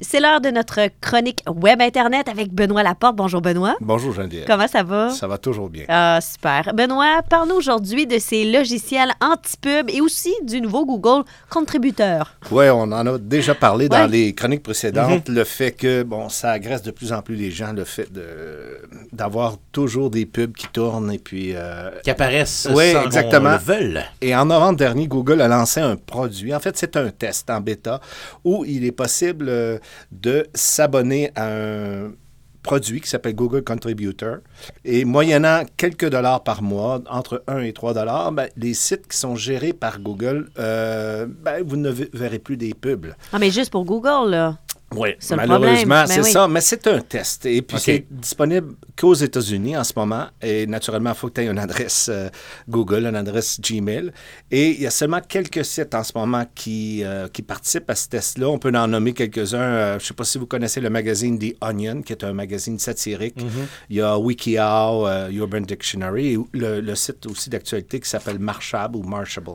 C'est l'heure de notre chronique Web Internet avec Benoît Laporte. Bonjour Benoît. Bonjour Geneviève. Comment ça va? Ça va toujours bien. Ah, super. Benoît, parle-nous aujourd'hui de ces logiciels anti-pub et aussi du nouveau Google Contributeur. Oui, on en a déjà parlé dans Ouais. les chroniques précédentes. Le fait que, bon, ça agresse de plus en plus les gens, le fait de d'avoir toujours des pubs qui tournent et puis... euh, qui apparaissent Oui, sans exactement. qu'on le veuille. Et en novembre dernier, Google a lancé un produit. En fait, c'est un test en bêta où il est possible euh, de s'abonner à un produit qui s'appelle Google Contributor. Et moyennant quelques dollars par mois, entre 1 et 3 dollars, ben, les sites qui sont gérés par Google, euh, ben, vous ne ve- verrez plus des pubs. Ah, mais juste pour Google, là. Oui, C'est le malheureusement, c'est Ben oui. ça. Mais c'est un test. Et puis, c'est disponible qu'aux États-Unis en ce moment. Et naturellement, il faut que tu aies une adresse euh, Google, une adresse Gmail. Et il y a seulement quelques sites en ce moment qui, euh, qui participent à ce test-là. On peut en nommer quelques-uns. Euh, je ne sais pas si vous connaissez le magazine The Onion, qui est un magazine satirique. Il y a WikiHow, euh, Urban Dictionary, et le, le site aussi d'actualité qui s'appelle Marchable ou Marchable.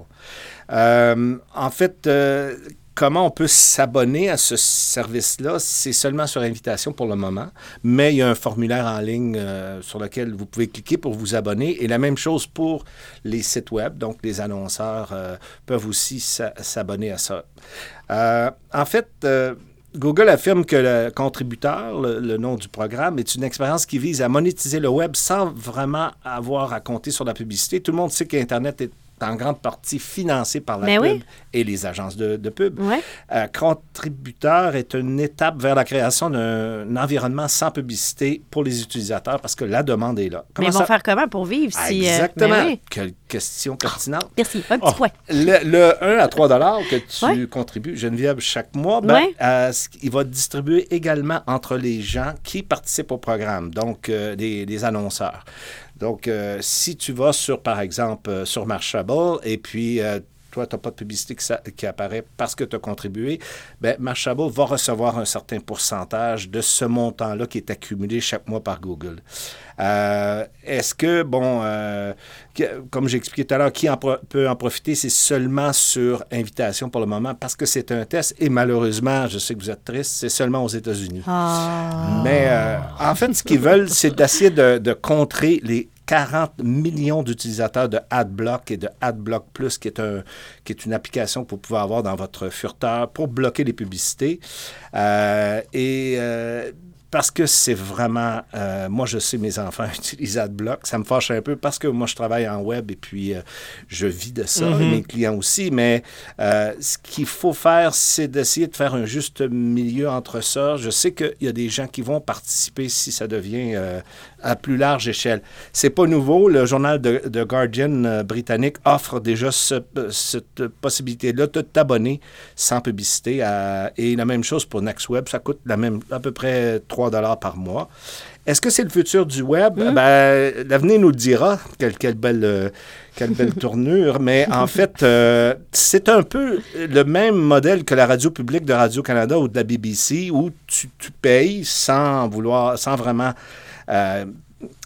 Euh, en fait, euh, comment on peut s'abonner à ce service-là? C'est seulement sur invitation pour le moment, mais il y a un formulaire en ligne euh, sur lequel vous pouvez cliquer pour vous abonner. Et la même chose pour les sites web, donc les annonceurs euh, peuvent aussi s'a- s'abonner à ça. Euh, en fait, Google affirme que le contributeur, le, le nom du programme, est une expérience qui vise à monétiser le web sans vraiment avoir à compter sur la publicité. Tout le monde sait qu'Internet est en grande partie financé par la Mais pub oui. et les agences de, de pub. Ouais. Euh, contributeur est une étape vers la création d'un environnement sans publicité pour les utilisateurs parce que la demande est là. Mais Comment ils vont ça- faire comment pour vivre Ah, si. euh, Exactement. ben oui. Quelle question pertinente. Merci. Un petit Oh, point. Le, le 1 à 3 dollars que tu Ouais. contribues, Geneviève, chaque mois, ben, Ouais. euh, il va distribuer également entre les gens qui participent au programme, donc euh, des, des annonceurs. Donc, euh, si tu vas sur, par exemple, euh, sur Marchable et puis euh, toi, tu n'as pas de publicité qui, apparaît parce que tu as contribué, ben, Marchable va recevoir un certain pourcentage de ce montant-là qui est accumulé chaque mois par Google. Euh, Est-ce que, bon, euh, que- comme j'ai expliqué tout à l'heure, qui en peut en profiter, c'est seulement sur invitation pour le moment parce que c'est un test et malheureusement, je sais que vous êtes triste, c'est seulement aux États-Unis. Ah. Mais euh, en fait, ce qu'ils veulent, c'est d'essayer de, de contrer les 40 millions d'utilisateurs de AdBlock et de AdBlock Plus, qui est, un, qui est une application que vous pouvez avoir dans votre furteur pour bloquer les publicités. Euh, et euh, parce que c'est vraiment... euh, moi, je sais, mes enfants utilisent AdBlock. Ça me fâche un peu parce que moi, je travaille en web et puis euh, je vis de ça, et mes clients aussi. Mais euh, ce qu'il faut faire, c'est d'essayer de faire un juste milieu entre ça. Je sais qu'il y a des gens qui vont participer si ça devient à plus large échelle. C'est pas nouveau. Le journal de, de Guardian britannique offre déjà ce- cette possibilité-là de t'abonner sans publicité. à- et la même chose pour NextWeb. Ça coûte la même, à peu près 3 dollars par mois. Est-ce que c'est le futur du web? Ben, l'avenir nous le dira. Quelle, quelle belle, euh, quelle belle tournure. Mais en fait, euh, c'est un peu le même modèle que la radio publique de Radio-Canada ou de la BBC où tu, tu payes sans vouloir, sans vraiment. euh,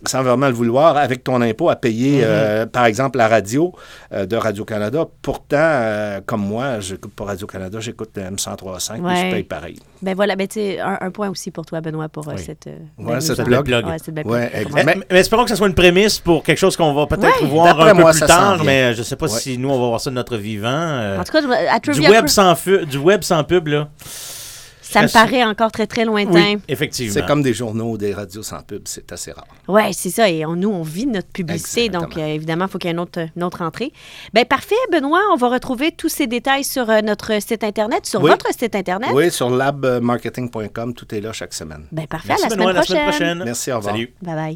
sans vraiment le vouloir, avec ton impôt à payer, euh, par exemple, la radio euh, de Radio-Canada. Pourtant, euh, comme moi, j'écoute pas Radio-Canada, j'écoute le M1035, mais Ouais. je paye pareil. Ben voilà, ben un, un point aussi pour toi, Benoît, pour euh, Oui. cette. euh, Ouais, belle cette blog. blog. Ouais, cette Ouais. Mais, mais espérons que ce soit une prémisse pour quelque chose qu'on va peut-être Ouais. voir un peu moi, plus tard, mais je sais pas Ouais. si nous, on va voir ça de notre vivant. euh, En tout cas, je- à du web, sans fu- du web sans pub, là. Ça me paraît encore très, très lointain. Oui, effectivement. C'est comme des journaux ou des radios sans pub, c'est assez rare. Oui, c'est ça. Et on- nous, on vit notre publicité. Exactement. Donc, euh, évidemment, il faut qu'il y ait une autre, une autre entrée. Bien, parfait, Benoît. On va retrouver tous ces détails sur euh, notre site Internet, sur Oui. votre site Internet. Oui, sur labmarketing.com, tout est là chaque semaine. Bien, parfait. Merci, à la Benoît, semaine la semaine prochaine. prochaine. Merci, au revoir. Salut. Bye bye.